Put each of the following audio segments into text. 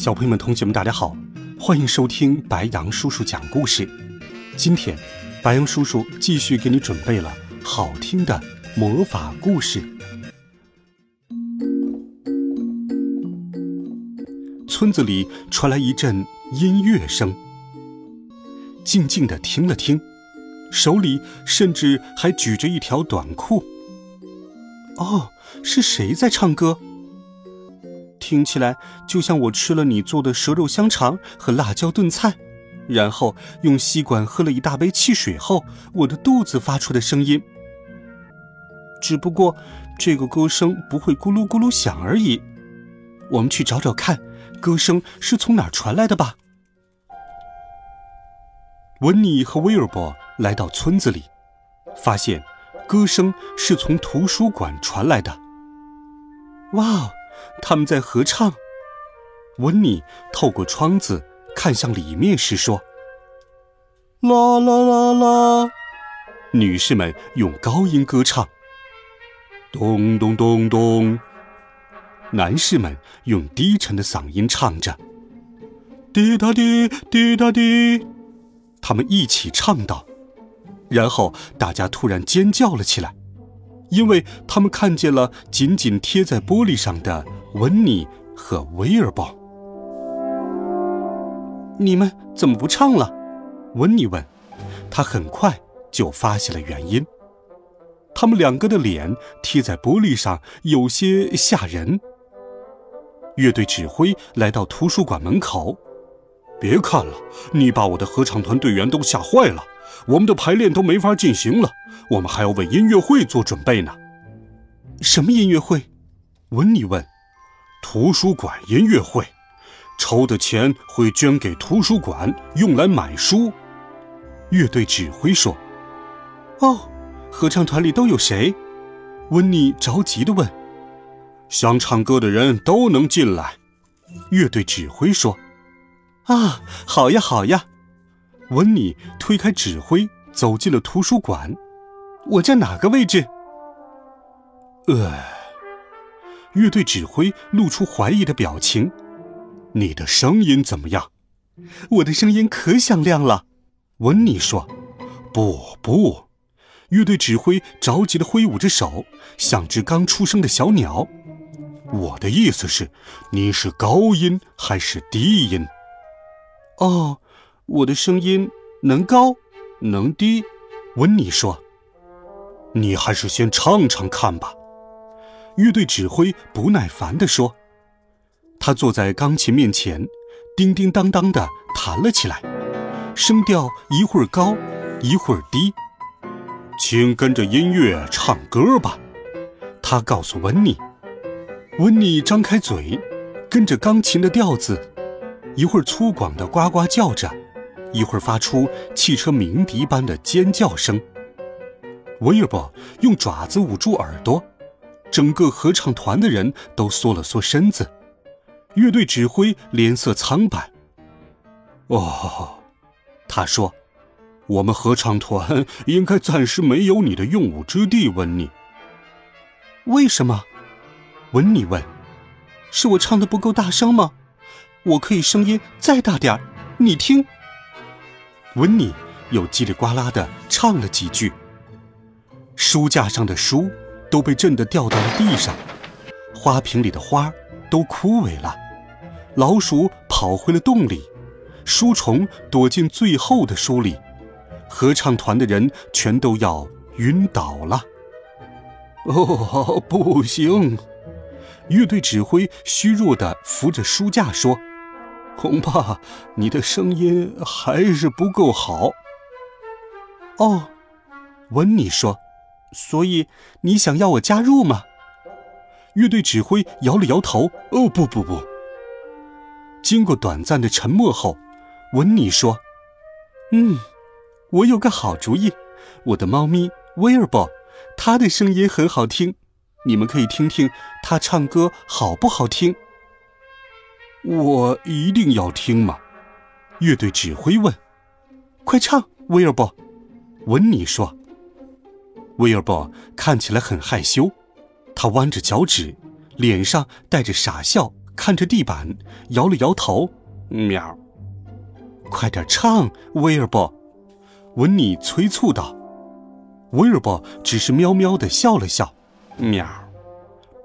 小朋友们、同学们，大家好，欢迎收听白羊叔叔讲故事。今天，白羊叔叔继续给你准备了好听的魔法故事。村子里传来一阵音乐声，静静的听了听，手里甚至还举着一条短裤。哦，是谁在唱歌？听起来就像我吃了你做的蛇肉香肠和辣椒炖菜，然后用吸管喝了一大杯汽水后，我的肚子发出的声音。只不过这个歌声不会咕噜咕噜响而已。我们去找找看，歌声是从哪儿传来的吧。温妮和威尔伯来到村子里，发现歌声是从图书馆传来的。哇！他们在合唱。温妮透过窗子看向里面时说：“啦啦啦啦！”女士们用高音歌唱。咚咚咚咚！男士们用低沉的嗓音唱着。滴答滴，滴答滴。他们一起唱道，然后大家突然尖叫了起来。因为他们看见了紧紧贴在玻璃上的温妮和威尔伯。你们怎么不唱了？温妮问。他很快就发现了原因。他们两个的脸贴在玻璃上，有些吓人。乐队指挥来到图书馆门口。别看了，你把我的合唱团队员都吓坏了。我们的排练都没法进行了，我们还要为音乐会做准备呢。什么音乐会？温妮问。图书馆音乐会，筹的钱会捐给图书馆，用来买书。乐队指挥说。哦，合唱团里都有谁？温妮着急地问。想唱歌的人都能进来。乐队指挥说。啊，好呀，好呀。温妮推开指挥，走进了图书馆。我在哪个位置？呃，乐队指挥露出怀疑的表情。你的声音怎么样？我的声音可响亮了。温妮说。不不，乐队指挥着急的挥舞着手，像只刚出生的小鸟。我的意思是，你是高音还是低音？哦。我的声音能高能低，温妮说：“你还是先唱唱看吧。”乐队指挥不耐烦地说：“他坐在钢琴面前，叮叮当当地弹了起来，声调一会儿高一会儿低。请跟着音乐唱歌吧。”他告诉温妮。温妮张开嘴，跟着钢琴的调子，一会儿粗犷的呱呱叫着。一会儿发出汽车鸣笛般的尖叫声，威尔伯用爪子捂住耳朵，整个合唱团的人都缩了缩身子。乐队指挥脸色苍白。哦，他说：“我们合唱团应该暂时没有你的用武之地。”温妮。为什么？温妮问：“是我唱的不够大声吗？我可以声音再大点儿，你听。”温妮又叽里呱啦的唱了几句。书架上的书都被震得掉到了地上，花瓶里的花都枯萎了，老鼠跑回了洞里，书虫躲进最后的书里，合唱团的人全都要晕倒了。哦，不行！乐队指挥虚弱的扶着书架说。恐怕你的声音还是不够好。哦，温尼说：“所以你想要我加入吗？”乐队指挥摇了摇头：“哦，不不不。”经过短暂的沉默后，温尼说：“嗯，我有个好主意，我的猫咪威尔伯，它的声音很好听，你们可以听听它唱歌好不好听。”我一定要听吗？乐队指挥问。“快唱，威尔伯。”文妮说。威尔伯看起来很害羞，他弯着脚趾，脸上带着傻笑，看着地板，摇了摇头。喵！快点唱，威尔伯！文妮催促道。威尔伯只是喵喵的笑了笑。喵！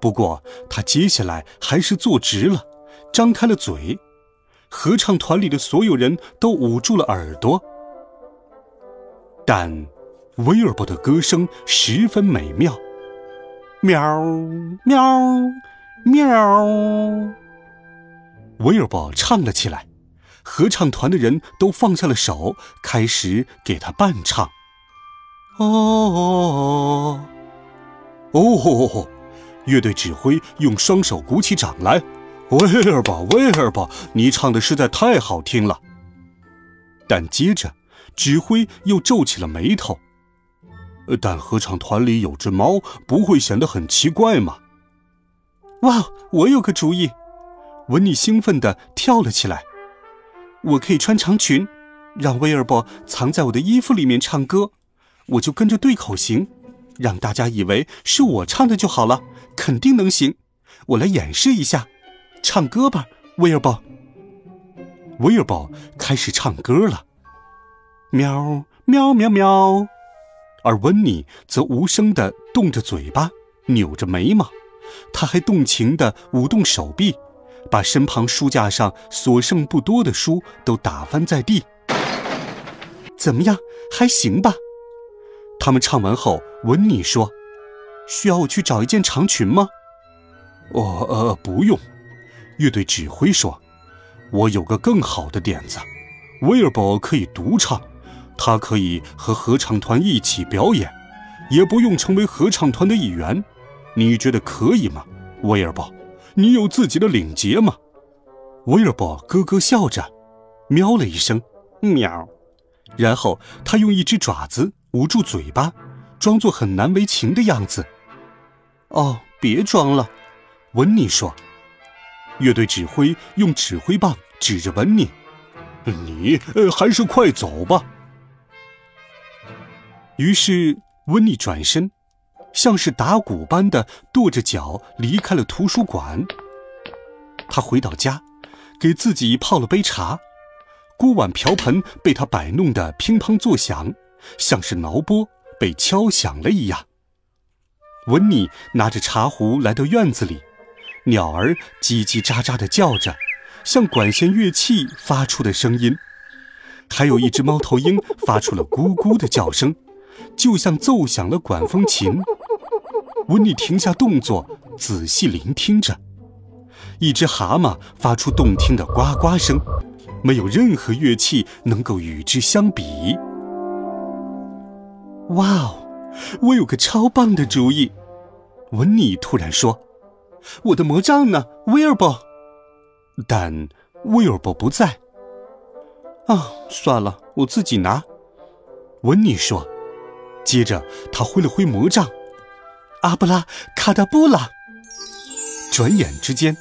不过他接下来还是坐直了，张开了嘴。合唱团里的所有人都捂住了耳朵，但。威尔伯的歌声十分美妙，喵喵喵。威尔伯唱了起来，合唱团的人都放下了手，开始给他伴唱。哦哦哦哦，乐队指挥用双手鼓起掌来。威尔伯，威尔伯，你唱的实在太好听了。但接着，指挥又皱起了眉头。但合唱团里有只猫，不会显得很奇怪吗？哇，我有个主意！文妮兴奋地跳了起来。我可以穿长裙，让威尔伯藏在我的衣服里面唱歌，我就跟着对口型，让大家以为是我唱的就好了，肯定能行。我来演示一下，唱歌吧，威尔伯。威尔伯开始唱歌了，喵喵喵喵。而温妮则无声地动着嘴巴，扭着眉毛，他还动情地舞动手臂，把身旁书架上所剩不多的书都打翻在地。怎么样，还行吧？他们唱完后，温妮说：“需要我去找一件长裙吗？”“哦，呃，不用。”乐队指挥说：“我有个更好的点子，威尔伯可以独唱。”他可以和合唱团一起表演，也不用成为合唱团的一员。你觉得可以吗，威尔伯？你有自己的领结吗？威尔伯咯咯笑着，喵了一声，喵。然后他用一只爪子捂住嘴巴，装作很难为情的样子。哦，别装了，温妮说。乐队指挥用指挥棒指着温妮：“你，呃，还是快走吧。”于是，温妮转身，像是打鼓般的跺着脚离开了图书馆。他回到家，给自己泡了杯茶，锅碗瓢盆被他摆弄得乒乓作响，像是挠拨被敲响了一样。温妮拿着茶壶来到院子里，鸟儿叽叽喳喳地叫着，像管弦乐器发出的声音，还有一只猫头鹰发出了咕咕的叫声。就像奏响了管风琴，温妮停下动作，仔细聆听着。一只蛤蟆发出动听的呱呱声，没有任何乐器能够与之相比。哇哦，我有个超棒的主意！温妮突然说：“我的魔杖呢，威尔伯？”但威尔伯不在。啊，算了，我自己拿。温妮说。接着，他挥了挥魔杖，阿布拉卡达布拉。转眼之间，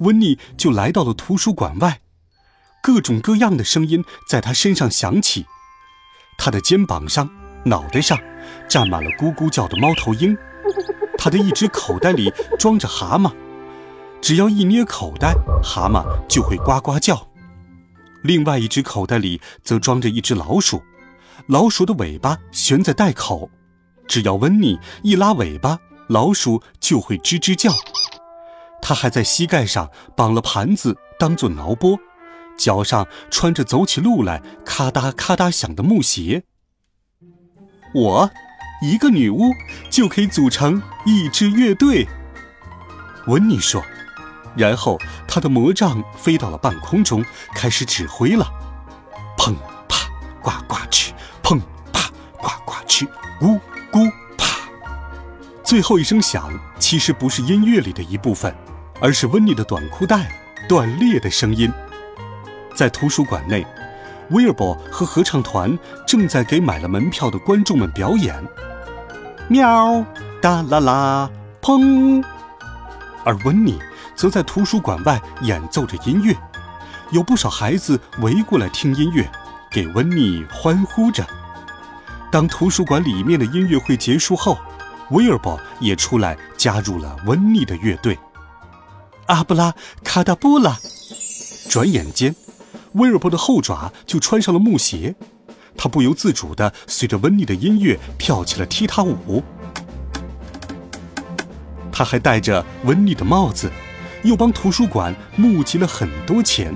温妮就来到了图书馆外，各种各样的声音在他身上响起。他的肩膀上、脑袋上站满了咕咕叫的猫头鹰，他的一只口袋里装着蛤蟆，只要一捏口袋，蛤蟆就会呱呱叫；另外一只口袋里则装着一只老鼠。老鼠的尾巴悬在袋口，只要温妮一拉尾巴，老鼠就会吱吱叫。他还在膝盖上绑了盘子，当做挠拨；脚上穿着走起路来咔嗒咔嗒响的木鞋。我，一个女巫就可以组成一支乐队。温妮说，然后她的魔杖飞到了半空中，开始指挥了。砰啪，呱呱哧。砰啪，呱呱哧，咕咕啪。最后一声响，其实不是音乐里的一部分，而是温妮的短裤带断裂的声音。在图书馆内，威尔伯和合唱团正在给买了门票的观众们表演。喵，哒啦啦，砰！而温妮则在图书馆外演奏着音乐，有不少孩子围过来听音乐，给温妮欢呼着。当图书馆里面的音乐会结束后，威尔伯也出来加入了温妮的乐队。阿布拉卡达布拉！转眼间，威尔伯的后爪就穿上了木鞋。他不由自主地随着温妮的音乐跳起了踢踏舞。他还戴着温妮的帽子，又帮图书馆募集了很多钱。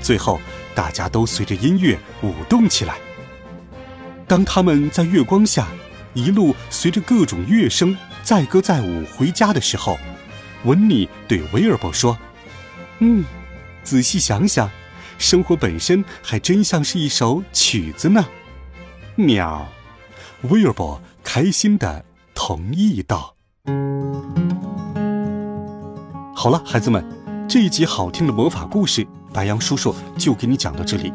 最后，大家都随着音乐舞动起来。当他们在月光下一路随着各种乐声载歌载舞回家的时候，温妮对威尔伯说：“嗯，仔细想想。”生活本身还真像是一首曲子呢，喵！威尔伯开心的同意道：“好了，孩子们，这一集好听的魔法故事，白羊叔叔就给你讲到这里。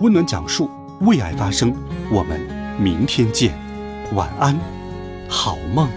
温暖讲述，为爱发声，我们明天见，晚安，好梦。”